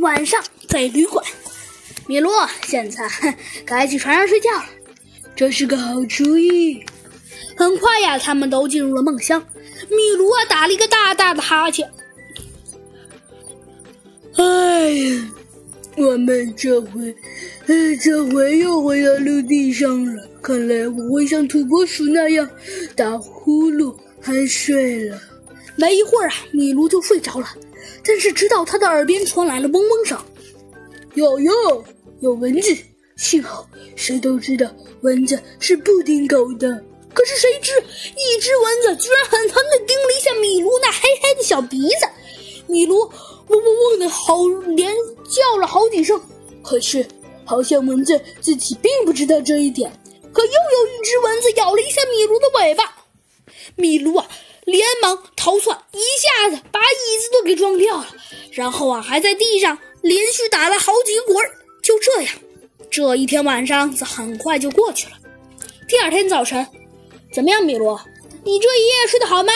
晚上在旅馆，米卢，现在 该去床上睡觉了，这是个好主意。很快呀，他们都进入了梦乡。米卢啊，打了一个大大的哈欠。哎呀，我们这回，这回又回到陆地上了。看来我会像土拨鼠那样打呼噜还睡了。没一会儿啊，米卢就睡着了。但是直到他的耳边传来了嗡嗡声，有哟，有蚊子！幸好谁都知道蚊子是不叮狗的。可是谁知一只蚊子居然狠狠地叮了一下米卢那黑黑的小鼻子，米卢嗡嗡嗡的好连叫了好几声。可是好像蚊子自己并不知道这一点。可又有一只蚊子咬了一下米卢的尾巴，米卢啊！逃窜，一下子把椅子都给撞掉了，然后啊，还在地上连续打了好几个滚。就这样，这一天晚上很快就过去了。第二天早晨，怎么样，米卢？你这一夜睡得好吗？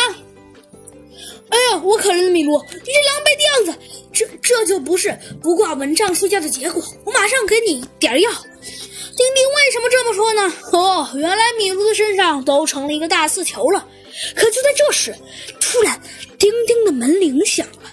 哎呀，我可怜的米卢，你这狼狈的样子，这这就不是不挂蚊帐睡觉的结果。我马上给你点药。丁丁为什么这么说呢？哦，原来米卢的身上都成了一个大刺球了。可就在这时，突然，叮叮的门铃响了。